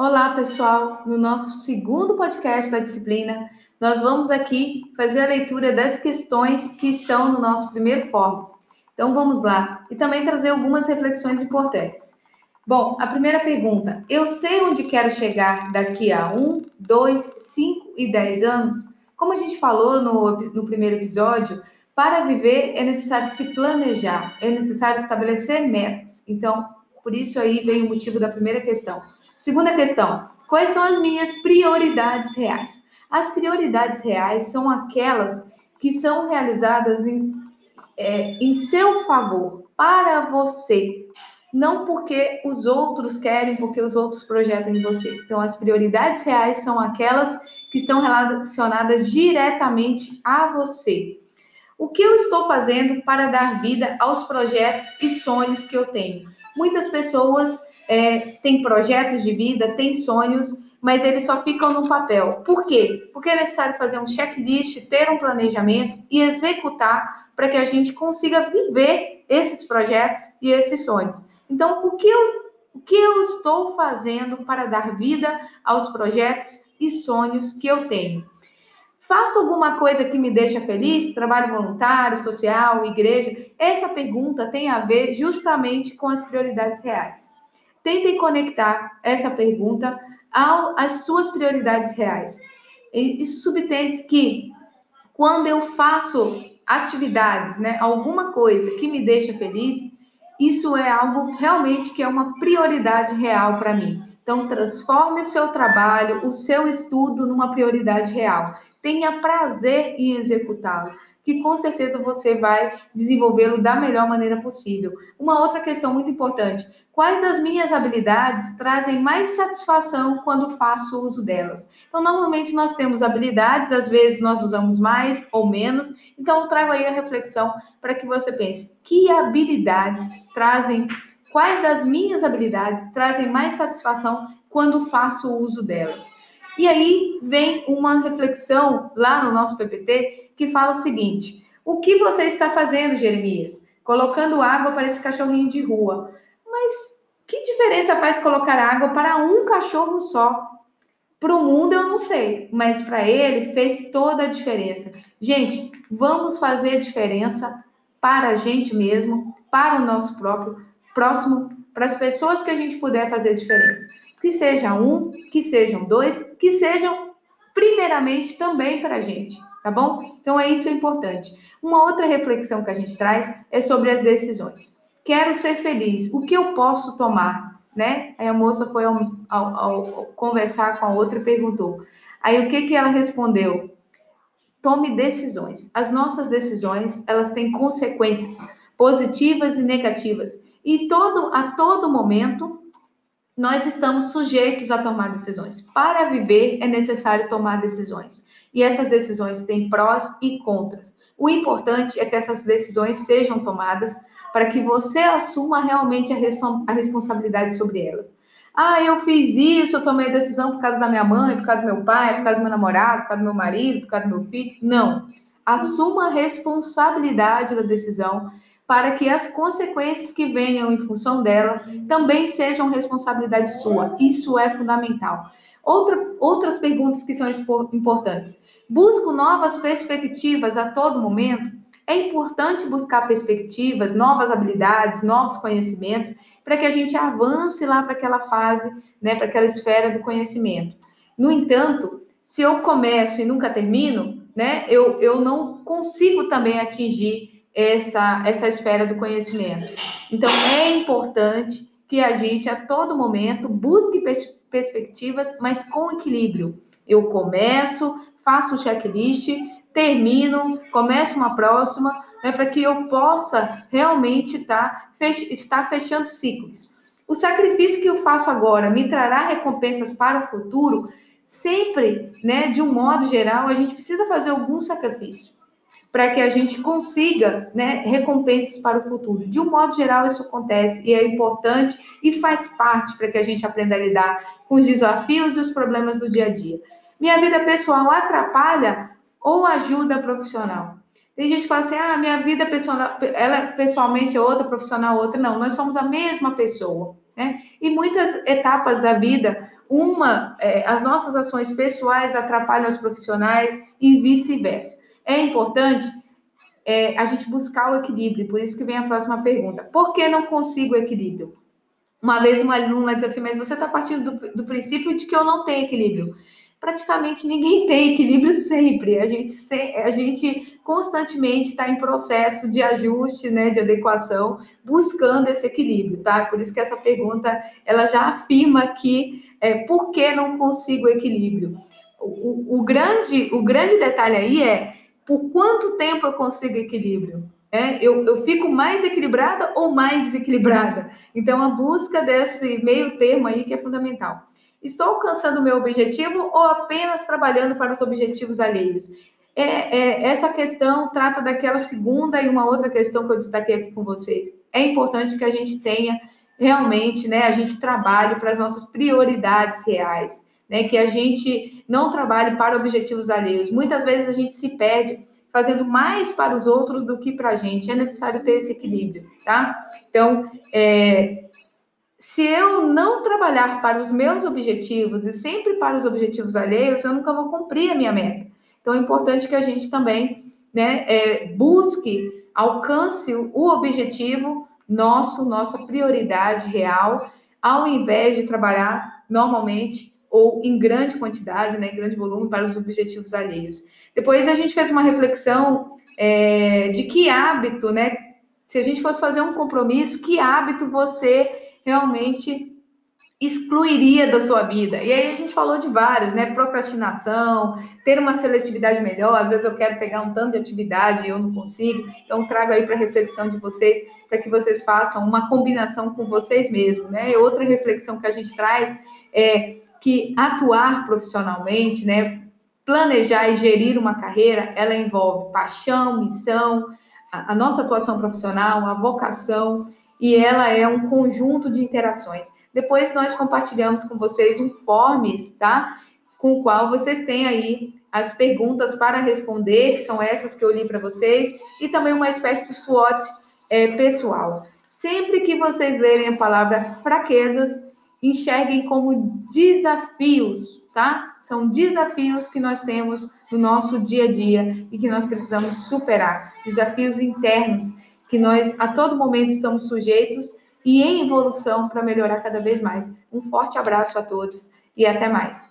Olá, pessoal! No nosso segundo podcast da disciplina, nós vamos aqui fazer a leitura das questões que estão no nosso primeiro Forbes. Então vamos lá e também trazer algumas reflexões importantes. Bom, a primeira pergunta: eu sei onde quero chegar daqui a um, dois, cinco e dez anos? Como a gente falou no, no primeiro episódio, para viver é necessário se planejar, é necessário estabelecer metas. Então, por isso aí vem o motivo da primeira questão. Segunda questão: quais são as minhas prioridades reais? As prioridades reais são aquelas que são realizadas em, é, em seu favor, para você, não porque os outros querem, porque os outros projetam em você. Então, as prioridades reais são aquelas que estão relacionadas diretamente a você. O que eu estou fazendo para dar vida aos projetos e sonhos que eu tenho? Muitas pessoas é, têm projetos de vida, têm sonhos, mas eles só ficam no papel. Por quê? Porque é necessário fazer um checklist, ter um planejamento e executar para que a gente consiga viver esses projetos e esses sonhos. Então, o que eu, o que eu estou fazendo para dar vida aos projetos e sonhos que eu tenho? Faço alguma coisa que me deixa feliz? Trabalho voluntário, social, igreja? Essa pergunta tem a ver justamente com as prioridades reais. Tentem conectar essa pergunta às suas prioridades reais. Isso subtende que quando eu faço atividades, né, alguma coisa que me deixa feliz, isso é algo realmente que é uma prioridade real para mim. Então, transforme o seu trabalho, o seu estudo numa prioridade real. Tenha prazer em executá-lo que com certeza você vai desenvolvê-lo da melhor maneira possível. Uma outra questão muito importante: quais das minhas habilidades trazem mais satisfação quando faço uso delas? Então, normalmente nós temos habilidades, às vezes nós usamos mais ou menos. Então, trago aí a reflexão para que você pense: que habilidades trazem quais das minhas habilidades trazem mais satisfação quando faço uso delas? E aí vem uma reflexão lá no nosso PPT que fala o seguinte: O que você está fazendo, Jeremias? Colocando água para esse cachorrinho de rua. Mas que diferença faz colocar água para um cachorro só? Para o mundo eu não sei, mas para ele fez toda a diferença. Gente, vamos fazer diferença para a gente mesmo, para o nosso próprio próximo, para as pessoas que a gente puder fazer diferença. Que seja um, que sejam dois, que sejam primeiramente também para a gente tá bom? Então é isso importante. Uma outra reflexão que a gente traz é sobre as decisões. Quero ser feliz. O que eu posso tomar, né? Aí a moça foi ao, ao, ao conversar com a outra e perguntou. Aí o que que ela respondeu? Tome decisões. As nossas decisões, elas têm consequências positivas e negativas. E todo a todo momento nós estamos sujeitos a tomar decisões. Para viver é necessário tomar decisões e essas decisões têm prós e contras. O importante é que essas decisões sejam tomadas para que você assuma realmente a, a responsabilidade sobre elas. Ah, eu fiz isso, eu tomei a decisão por causa da minha mãe, por causa do meu pai, por causa do meu namorado, por causa do meu marido, por causa do meu filho. Não. Assuma a responsabilidade da decisão para que as consequências que venham em função dela também sejam responsabilidade sua. Isso é fundamental. Outra, outras perguntas que são importantes. Busco novas perspectivas a todo momento? É importante buscar perspectivas, novas habilidades, novos conhecimentos, para que a gente avance lá para aquela fase, né, para aquela esfera do conhecimento. No entanto, se eu começo e nunca termino, né, eu, eu não consigo também atingir essa, essa esfera do conhecimento. Então, é importante que a gente, a todo momento, busque perspectivas perspectivas, mas com equilíbrio. Eu começo, faço o checklist, termino, começo uma próxima, né, para que eu possa realmente tá, fech estar fechando ciclos. O sacrifício que eu faço agora me trará recompensas para o futuro? Sempre, né, de um modo geral, a gente precisa fazer algum sacrifício para que a gente consiga né, recompensas para o futuro. De um modo geral, isso acontece e é importante e faz parte para que a gente aprenda a lidar com os desafios e os problemas do dia a dia. Minha vida pessoal atrapalha ou ajuda a profissional? Tem gente que fala assim: ah, minha vida pessoal, ela pessoalmente é outra, profissional é outra. Não, nós somos a mesma pessoa. né? E muitas etapas da vida, uma, é, as nossas ações pessoais atrapalham as profissionais e vice-versa. É importante é, a gente buscar o equilíbrio, por isso que vem a próxima pergunta. Por que não consigo equilíbrio? Uma vez uma aluna disse assim, mas você está partindo do, do princípio de que eu não tenho equilíbrio praticamente ninguém tem equilíbrio sempre. A gente, a gente constantemente está em processo de ajuste, né, de adequação, buscando esse equilíbrio, tá? Por isso que essa pergunta ela já afirma que é, por que não consigo equilíbrio? O, o, grande, o grande detalhe aí é por quanto tempo eu consigo equilíbrio? É, eu, eu fico mais equilibrada ou mais desequilibrada? Então, a busca desse meio termo aí que é fundamental. Estou alcançando o meu objetivo ou apenas trabalhando para os objetivos alheios? É, é, essa questão trata daquela segunda e uma outra questão que eu destaquei aqui com vocês. É importante que a gente tenha realmente, né, a gente trabalhe para as nossas prioridades reais, né, que a gente não trabalhe para objetivos alheios. Muitas vezes a gente se perde fazendo mais para os outros do que para a gente. É necessário ter esse equilíbrio, tá? Então, é, se eu não trabalhar para os meus objetivos e sempre para os objetivos alheios, eu nunca vou cumprir a minha meta. Então, é importante que a gente também né, é, busque, alcance o objetivo nosso, nossa prioridade real, ao invés de trabalhar normalmente ou em grande quantidade, né, em grande volume para os objetivos alheios. Depois a gente fez uma reflexão é, de que hábito, né, se a gente fosse fazer um compromisso, que hábito você realmente excluiria da sua vida. E aí a gente falou de vários, né? Procrastinação, ter uma seletividade melhor. Às vezes eu quero pegar um tanto de atividade e eu não consigo. Então trago aí para reflexão de vocês, para que vocês façam uma combinação com vocês mesmos, né? E outra reflexão que a gente traz é que atuar profissionalmente, né? Planejar e gerir uma carreira, ela envolve paixão, missão, a, a nossa atuação profissional, a vocação e ela é um conjunto de interações. Depois nós compartilhamos com vocês um forms, tá? Com o qual vocês têm aí as perguntas para responder, que são essas que eu li para vocês, e também uma espécie de SWOT é, pessoal. Sempre que vocês lerem a palavra fraquezas, enxerguem como desafios, tá? São desafios que nós temos no nosso dia a dia e que nós precisamos superar, desafios internos que nós a todo momento estamos sujeitos e em evolução para melhorar cada vez mais. Um forte abraço a todos e até mais.